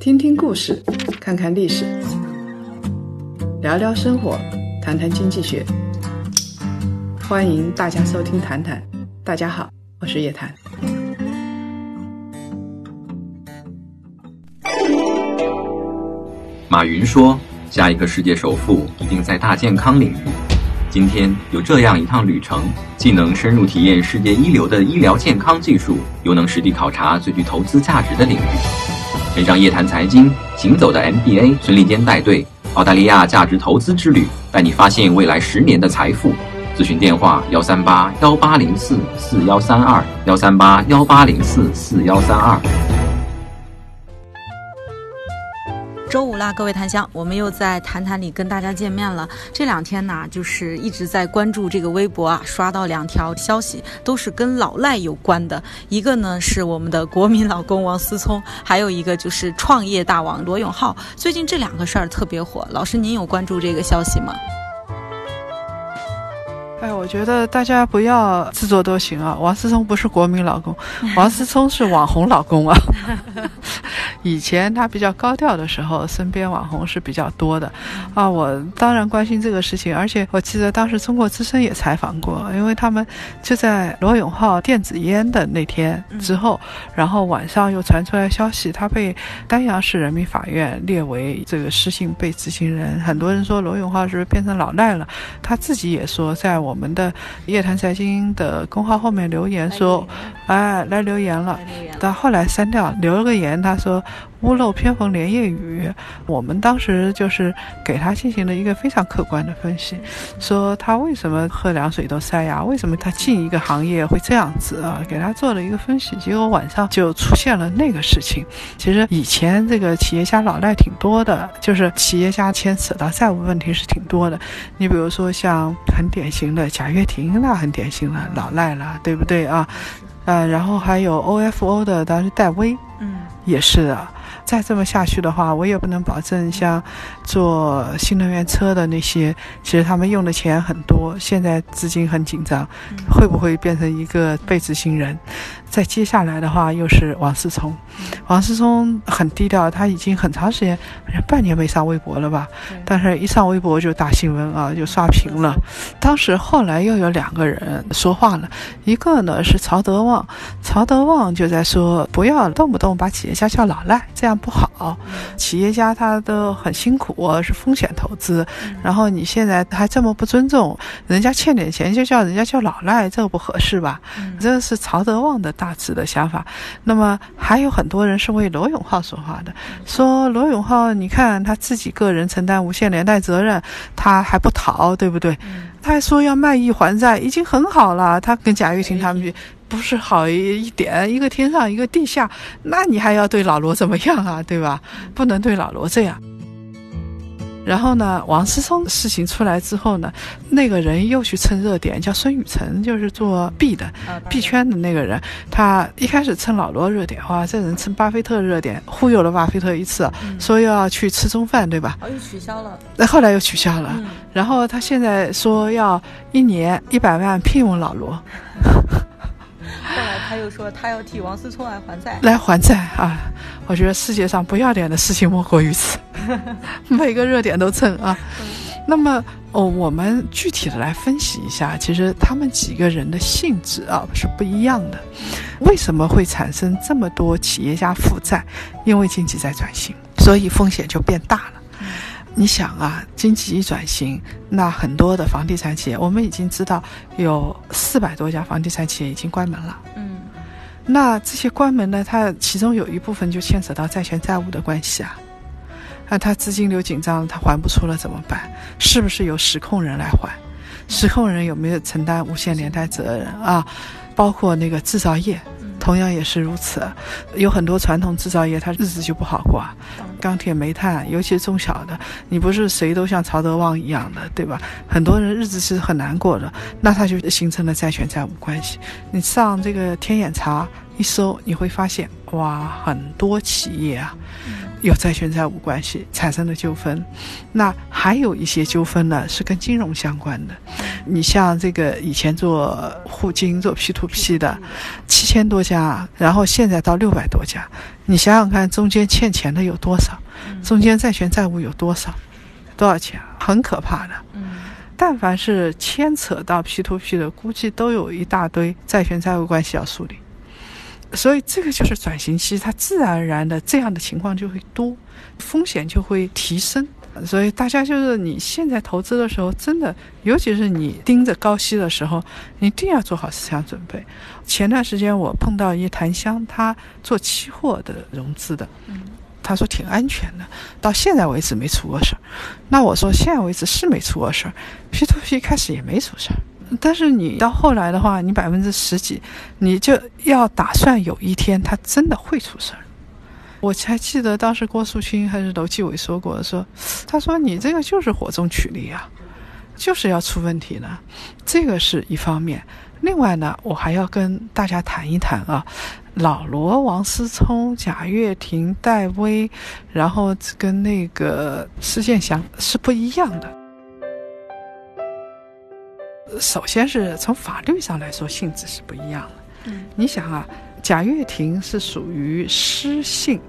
听听故事，看看历史，聊聊生活，谈谈经济学。欢迎大家收听《谈谈》，大家好，我是叶檀。马云说：“下一个世界首富一定在大健康领域。”今天有这样一趟旅程，既能深入体验世界一流的医疗健康技术，又能实地考察最具投资价值的领域。跟上夜谈财经行走的 MBA 孙立坚带队，澳大利亚价值投资之旅，带你发现未来十年的财富。咨询电话：幺三八幺八零四四幺三二，幺三八幺八零四四幺三二。周五啦，各位檀香，我们又在谈谈里跟大家见面了。这两天呢，就是一直在关注这个微博啊，刷到两条消息，都是跟老赖有关的。一个呢是我们的国民老公王思聪，还有一个就是创业大王罗永浩。最近这两个事儿特别火，老师您有关注这个消息吗？哎，我觉得大家不要自作多情啊！王思聪不是国民老公，王思聪是网红老公啊。以前他比较高调的时候，身边网红是比较多的，啊，我当然关心这个事情，而且我记得当时中国之声也采访过，因为他们就在罗永浩电子烟的那天之后，然后晚上又传出来消息，他被丹阳市人民法院列为这个失信被执行人，很多人说罗永浩是不是变成老赖了？他自己也说，在我们的夜谈财经的公号后面留言说，哎，来留言了，但后来删掉，留了个言，他说。屋漏偏逢连夜雨，我们当时就是给他进行了一个非常客观的分析，说他为什么喝凉水都塞牙，为什么他进一个行业会这样子啊？给他做了一个分析，结果晚上就出现了那个事情。其实以前这个企业家老赖挺多的，就是企业家牵扯到债务问题是挺多的。你比如说像很典型的贾跃亭，那很典型的老赖了，对不对啊？呃，然后还有 OFO 的当时戴威，嗯。也是的，再这么下去的话，我也不能保证像做新能源车的那些，其实他们用的钱很多，现在资金很紧张，会不会变成一个被执行人？再接下来的话，又是王思聪。王思聪很低调，他已经很长时间，好像半年没上微博了吧？但是一上微博就大新闻啊，就刷屏了。当时后来又有两个人说话了，一个呢是曹德旺，曹德旺就在说，不要动不动把企业家叫老赖，这样不好。企业家他都很辛苦，是风险投资，然后你现在还这么不尊重人家，欠点钱就叫人家叫老赖，这个不合适吧？这是曹德旺的。大致的想法，那么还有很多人是为罗永浩说话的，说罗永浩，你看他自己个人承担无限连带责任，他还不逃，对不对？他还说要卖艺还债，已经很好了。他跟贾跃亭他们比，不是好一点，一个天上一个地下，那你还要对老罗怎么样啊？对吧？不能对老罗这样。然后呢，王思聪事情出来之后呢，那个人又去蹭热点，叫孙雨辰，就是做币的，币圈的那个人。他一开始蹭老罗热点，哇，这人蹭巴菲特热点，忽悠了巴菲特一次，说要去吃中饭，对吧？哦，又取消了。那后来又取消了。然后他现在说要一年一百万聘用老罗。后来他又说他要替王思聪来还债，来还债啊！我觉得世界上不要脸的事情莫过于此，每个热点都蹭啊。那么哦，我们具体的来分析一下，其实他们几个人的性质啊是不一样的。为什么会产生这么多企业家负债？因为经济在转型，所以风险就变大了。你想啊，经济一转型，那很多的房地产企业，我们已经知道有四百多家房地产企业已经关门了。嗯，那这些关门呢，它其中有一部分就牵扯到债权债务的关系啊。那它资金流紧张，它还不出了怎么办？是不是由实控人来还？实控人有没有承担无限连带责任啊？包括那个制造业。同样也是如此，有很多传统制造业，它日子就不好过。钢铁、煤炭，尤其是中小的，你不是谁都像曹德旺一样的，对吧？很多人日子是很难过的，那他就形成了债权债务关系。你上这个天眼查一搜，你会发现，哇，很多企业啊，有债权债务关系产生的纠纷。那还有一些纠纷呢，是跟金融相关的。你像这个以前做互金、做 P to P 的，七千多家，然后现在到六百多家，你想想看，中间欠钱的有多少？中间债权债务有多少？多少钱？很可怕的。但凡是牵扯到 P to P 的，估计都有一大堆债权债务关系要梳理。所以这个就是转型期，它自然而然的这样的情况就会多，风险就会提升。所以大家就是你现在投资的时候，真的，尤其是你盯着高息的时候，你一定要做好思想准备。前段时间我碰到一檀香，他做期货的融资的，他说挺安全的，到现在为止没出过事儿。那我说现在为止是没出过事儿，P to P 开始也没出事儿。但是你到后来的话，你百分之十几，你就要打算有一天它真的会出事儿。我还记得当时郭树清还是楼继伟说过，说他说你这个就是火中取栗啊，就是要出问题呢。这个是一方面。另外呢，我还要跟大家谈一谈啊，老罗、王思聪、贾跃亭、戴威，然后跟那个施建祥是不一样的。首先是从法律上来说，性质是不一样的。嗯，你想啊，贾跃亭是属于失信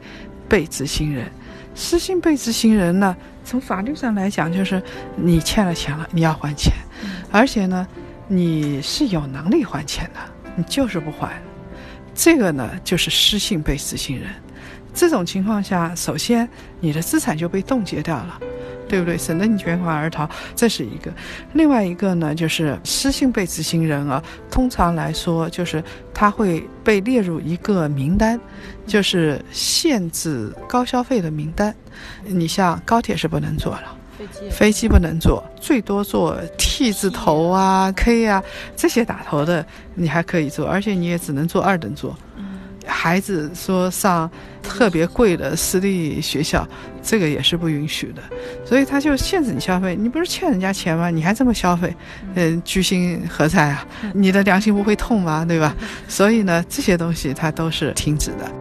被执行人，失信被执行人呢，从法律上来讲，就是你欠了钱了，你要还钱，而且呢，你是有能力还钱的，你就是不还，这个呢就是失信被执行人。这种情况下，首先你的资产就被冻结掉了。对不对？省得你卷款而逃，这是一个。另外一个呢，就是失信被执行人啊，通常来说就是他会被列入一个名单，就是限制高消费的名单。你像高铁是不能坐了，飞机不能坐，最多坐 T 字头啊、K 啊这些打头的你还可以坐，而且你也只能坐二等座。孩子说上特别贵的私立学校，这个也是不允许的，所以他就限制你消费。你不是欠人家钱吗？你还这么消费，嗯，居心何在啊？你的良心不会痛吗？对吧？所以呢，这些东西它都是停止的。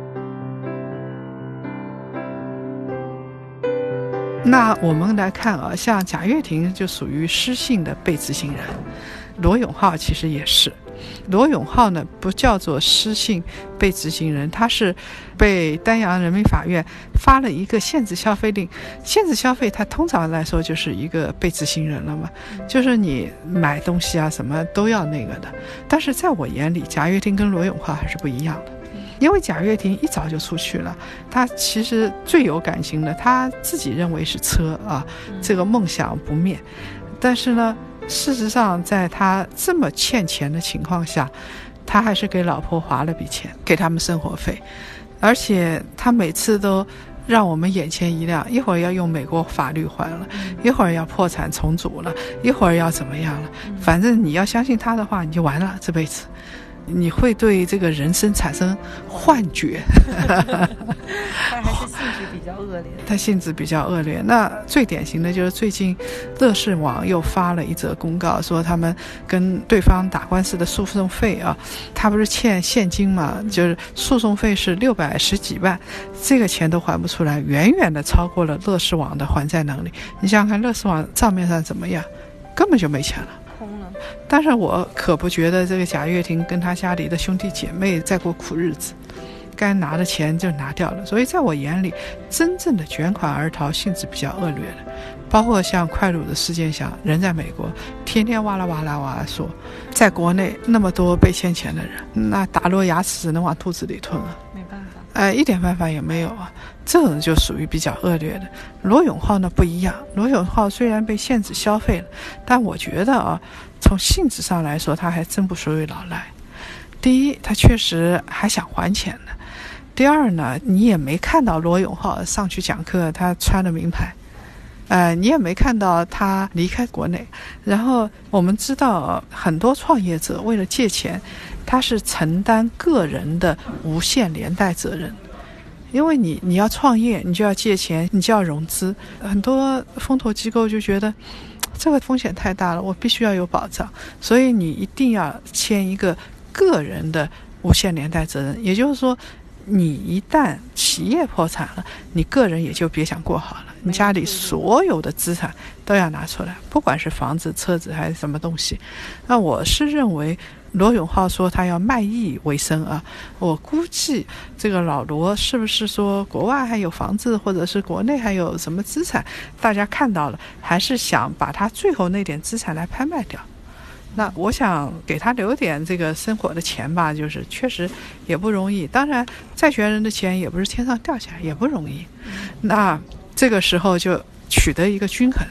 那我们来看啊，像贾跃亭就属于失信的被执行人，罗永浩其实也是。罗永浩呢，不叫做失信被执行人，他是被丹阳人民法院发了一个限制消费令。限制消费，他通常来说就是一个被执行人了嘛，就是你买东西啊什么都要那个的。但是在我眼里，贾跃亭跟罗永浩还是不一样的，因为贾跃亭一早就出去了，他其实最有感情的，他自己认为是车啊，这个梦想不灭。但是呢。事实上，在他这么欠钱的情况下，他还是给老婆划了笔钱，给他们生活费，而且他每次都让我们眼前一亮，一会儿要用美国法律还了，一会儿要破产重组了，一会儿要怎么样了，反正你要相信他的话，你就完了这辈子。你会对这个人生产生幻觉，他还是性质比较恶劣。他性质比较恶劣。那最典型的就是最近，乐视网又发了一则公告，说他们跟对方打官司的诉讼费啊，他不是欠现金嘛，就是诉讼费是六百十几万，这个钱都还不出来，远远的超过了乐视网的还债能力。你想想看，乐视网账面上怎么样，根本就没钱了。但是我可不觉得这个贾跃亭跟他家里的兄弟姐妹在过苦日子，该拿的钱就拿掉了。所以在我眼里，真正的卷款而逃性质比较恶劣的，包括像快鲁的事件下，人在美国，天天哇啦哇啦哇啦说，在国内那么多被欠钱的人，那打落牙齿只能往肚子里吞了。哎，一点办法也没有啊！这种就属于比较恶劣的。罗永浩呢不一样，罗永浩虽然被限制消费了，但我觉得啊，从性质上来说，他还真不属于老赖。第一，他确实还想还钱呢；第二呢，你也没看到罗永浩上去讲课，他穿的名牌，呃，你也没看到他离开国内。然后我们知道，很多创业者为了借钱。他是承担个人的无限连带责任，因为你你要创业，你就要借钱，你就要融资。很多风投机构就觉得这个风险太大了，我必须要有保障，所以你一定要签一个个人的无限连带责任。也就是说，你一旦企业破产了，你个人也就别想过好了。你家里所有的资产都要拿出来，不管是房子、车子还是什么东西。那我是认为。罗永浩说他要卖艺为生啊，我估计这个老罗是不是说国外还有房子，或者是国内还有什么资产，大家看到了，还是想把他最后那点资产来拍卖掉？那我想给他留点这个生活的钱吧，就是确实也不容易。当然，债权人的钱也不是天上掉下来，也不容易。那这个时候就取得一个均衡，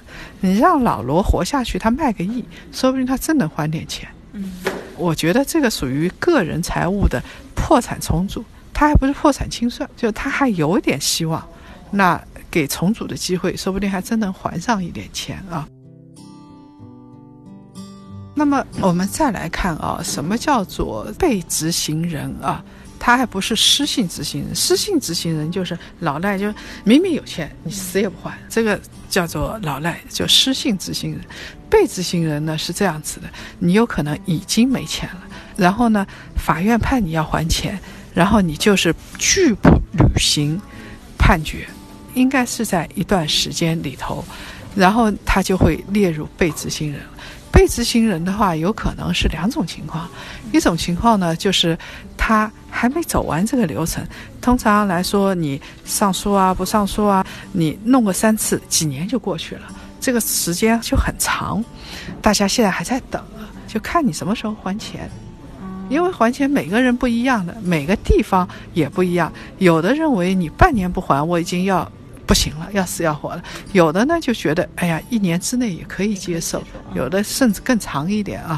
你让老罗活下去，他卖个艺，说不定他真能还点钱。嗯。我觉得这个属于个人财务的破产重组，他还不是破产清算，就他还有点希望。那给重组的机会，说不定还真能还上一点钱啊。那么我们再来看啊，什么叫做被执行人啊？他还不是失信执行人，失信执行人就是老赖，就明明有钱，你死也不还，这个叫做老赖，就失信执行人。被执行人呢是这样子的，你有可能已经没钱了，然后呢，法院判你要还钱，然后你就是拒不履行判决，应该是在一段时间里头，然后他就会列入被执行人。被执行人的话，有可能是两种情况，一种情况呢，就是他还没走完这个流程。通常来说，你上诉啊，不上诉啊，你弄个三次，几年就过去了，这个时间就很长。大家现在还在等，就看你什么时候还钱，因为还钱每个人不一样的，每个地方也不一样。有的认为你半年不还，我已经要。不行了，要死要活了。有的呢就觉得，哎呀，一年之内也可以接受；有的甚至更长一点啊。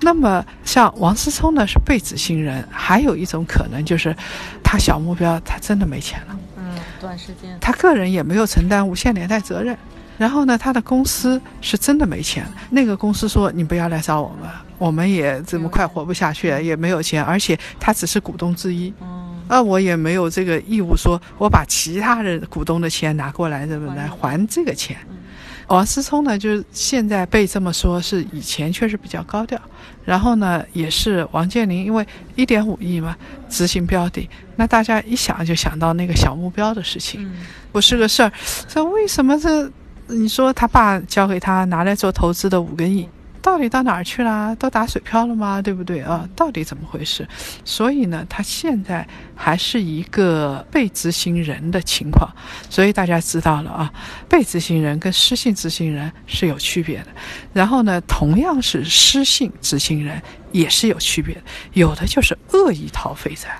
那么像王思聪呢是被执行人，还有一种可能就是，他小目标他真的没钱了。嗯，短时间。他个人也没有承担无限连带责任。然后呢，他的公司是真的没钱。那个公司说：“你不要来找我们，我们也这么快活不下去，也没有钱，而且他只是股东之一。”那我也没有这个义务，说我把其他人股东的钱拿过来，这么来还这个钱。王思聪呢，就是现在被这么说，是以前确实比较高调。然后呢，也是王健林，因为一点五亿嘛，执行标的，那大家一想就想到那个小目标的事情，不是个事儿。这为什么这？你说他爸交给他拿来做投资的五个亿？到底到哪儿去了？都打水漂了吗？对不对啊？到底怎么回事？所以呢，他现在还是一个被执行人的情况。所以大家知道了啊，被执行人跟失信执行人是有区别的。然后呢，同样是失信执行人也是有区别的。有的就是恶意逃废债，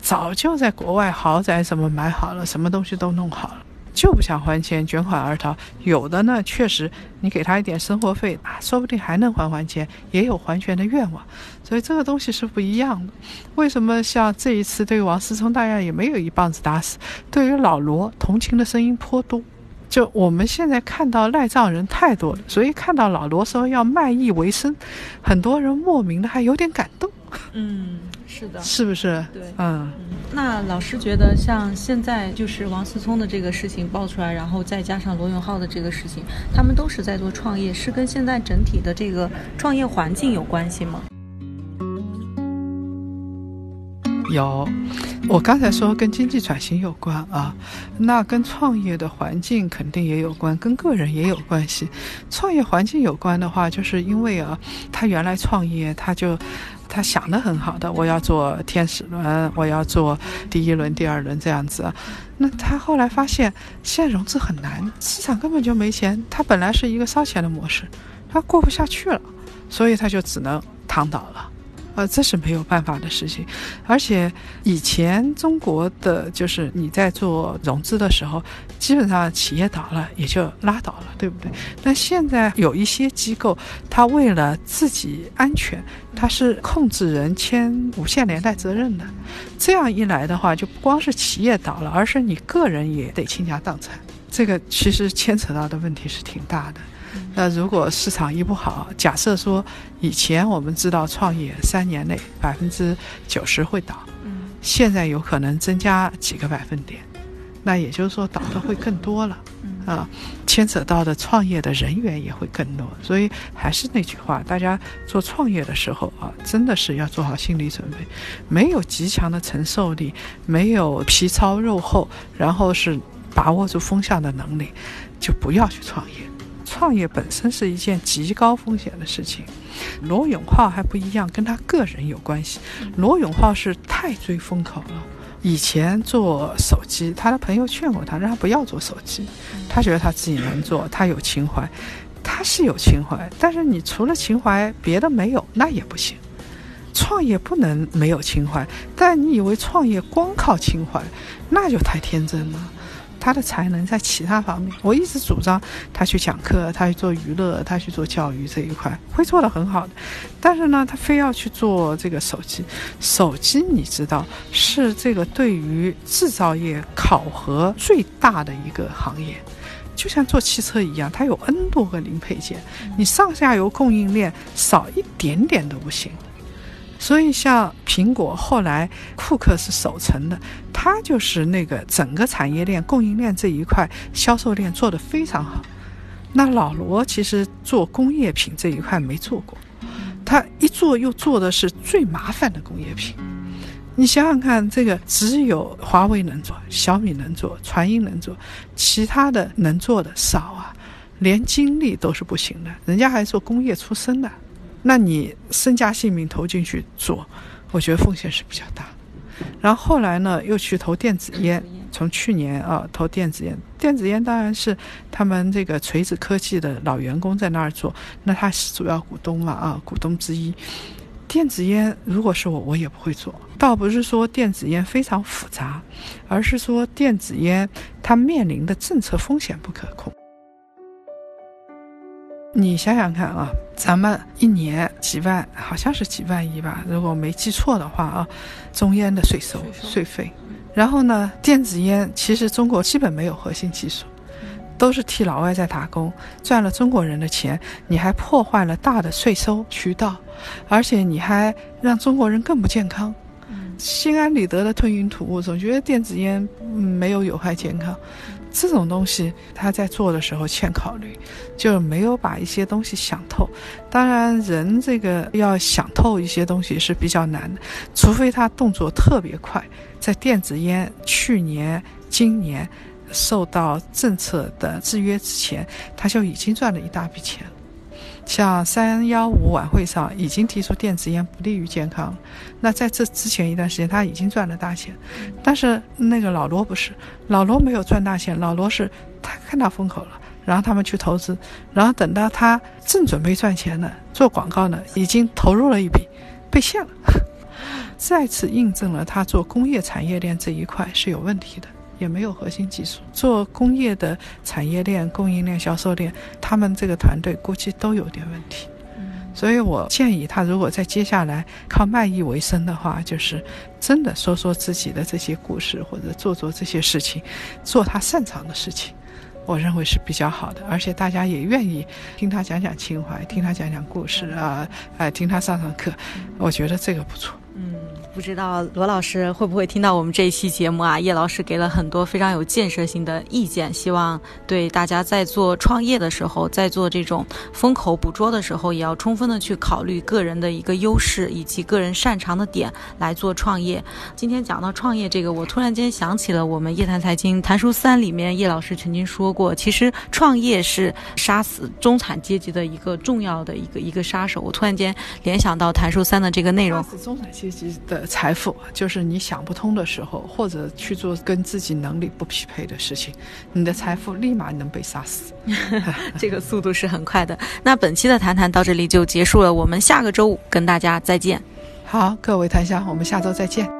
早就在国外豪宅什么买好了，什么东西都弄好了。就不想还钱，卷款而逃。有的呢，确实你给他一点生活费啊，说不定还能还还钱，也有还钱的愿望。所以这个东西是不一样的。为什么像这一次对王思聪，大家也没有一棒子打死？对于老罗，同情的声音颇多。就我们现在看到赖账人太多了，所以看到老罗说要卖艺为生，很多人莫名的还有点感动。嗯。是的，是不是？对，嗯，那老师觉得，像现在就是王思聪的这个事情爆出来，然后再加上罗永浩的这个事情，他们都是在做创业，是跟现在整体的这个创业环境有关系吗？有，我刚才说跟经济转型有关啊，那跟创业的环境肯定也有关，跟个人也有关系。创业环境有关的话，就是因为啊，他原来创业他就。他想的很好的，我要做天使轮，我要做第一轮、第二轮这样子。那他后来发现，现在融资很难，市场根本就没钱。他本来是一个烧钱的模式，他过不下去了，所以他就只能躺倒了。呃，这是没有办法的事情，而且以前中国的就是你在做融资的时候，基本上企业倒了也就拉倒了，对不对？但现在有一些机构，他为了自己安全，他是控制人签无限连带责任的，这样一来的话，就不光是企业倒了，而是你个人也得倾家荡产，这个其实牵扯到的问题是挺大的。那如果市场一不好，假设说以前我们知道创业三年内百分之九十会倒，嗯，现在有可能增加几个百分点，那也就是说倒的会更多了。啊，牵扯到的创业的人员也会更多，所以还是那句话，大家做创业的时候啊，真的是要做好心理准备，没有极强的承受力，没有皮糙肉厚，然后是把握住风向的能力，就不要去创业。创业本身是一件极高风险的事情。罗永浩还不一样，跟他个人有关系。罗永浩是太追风口了。以前做手机，他的朋友劝过他，让他不要做手机。他觉得他自己能做，他有情怀，他是有情怀。但是你除了情怀，别的没有，那也不行。创业不能没有情怀，但你以为创业光靠情怀，那就太天真了。他的才能在其他方面，我一直主张他去讲课，他去做娱乐，他去做教育这一块会做得很好的。但是呢，他非要去做这个手机，手机你知道是这个对于制造业考核最大的一个行业，就像做汽车一样，它有 N 多个零配件，你上下游供应链少一点点都不行。所以，像苹果后来库克是守成的，他就是那个整个产业链、供应链这一块销售链做得非常好。那老罗其实做工业品这一块没做过，他一做又做的是最麻烦的工业品。你想想看，这个只有华为能做，小米能做，传音能做，其他的能做的少啊，连精力都是不行的。人家还做工业出身的。那你身家性命投进去做，我觉得风险是比较大。然后后来呢，又去投电子烟，从去年啊投电子烟。电子烟当然是他们这个锤子科技的老员工在那儿做，那他是主要股东嘛啊，股东之一。电子烟如果是我，我也不会做。倒不是说电子烟非常复杂，而是说电子烟它面临的政策风险不可控。你想想看啊，咱们一年几万，好像是几万亿吧，如果没记错的话啊，中烟的税收税费。然后呢，电子烟其实中国基本没有核心技术，都是替老外在打工，赚了中国人的钱，你还破坏了大的税收渠道，而且你还让中国人更不健康。心安理得的吞云吐雾，总觉得电子烟没有有害健康。这种东西他在做的时候欠考虑，就没有把一些东西想透。当然，人这个要想透一些东西是比较难的，除非他动作特别快。在电子烟去年、今年受到政策的制约之前，他就已经赚了一大笔钱。像三幺五晚会上已经提出电子烟不利于健康，那在这之前一段时间他已经赚了大钱，但是那个老罗不是，老罗没有赚大钱，老罗是他看到风口了，然后他们去投资，然后等到他正准备赚钱呢，做广告呢，已经投入了一笔，被骗了，再次印证了他做工业产业链这一块是有问题的。也没有核心技术，做工业的产业链、供应链、销售链，他们这个团队估计都有点问题。所以我建议他，如果在接下来靠卖艺为生的话，就是真的说说自己的这些故事，或者做做这些事情，做他擅长的事情，我认为是比较好的。而且大家也愿意听他讲讲情怀，听他讲讲故事啊，哎，听他上上课，我觉得这个不错。不知道罗老师会不会听到我们这一期节目啊？叶老师给了很多非常有建设性的意见，希望对大家在做创业的时候，在做这种风口捕捉的时候，也要充分的去考虑个人的一个优势以及个人擅长的点来做创业。今天讲到创业这个，我突然间想起了我们《夜谈财经》谈书三里面叶老师曾经说过，其实创业是杀死中产阶级的一个重要的一个一个杀手。我突然间联想到谈书三的这个内容，杀死中产阶级的。财富就是你想不通的时候，或者去做跟自己能力不匹配的事情，你的财富立马能被杀死。这个速度是很快的。那本期的谈谈到这里就结束了，我们下个周五跟大家再见。好，各位檀香，我们下周再见。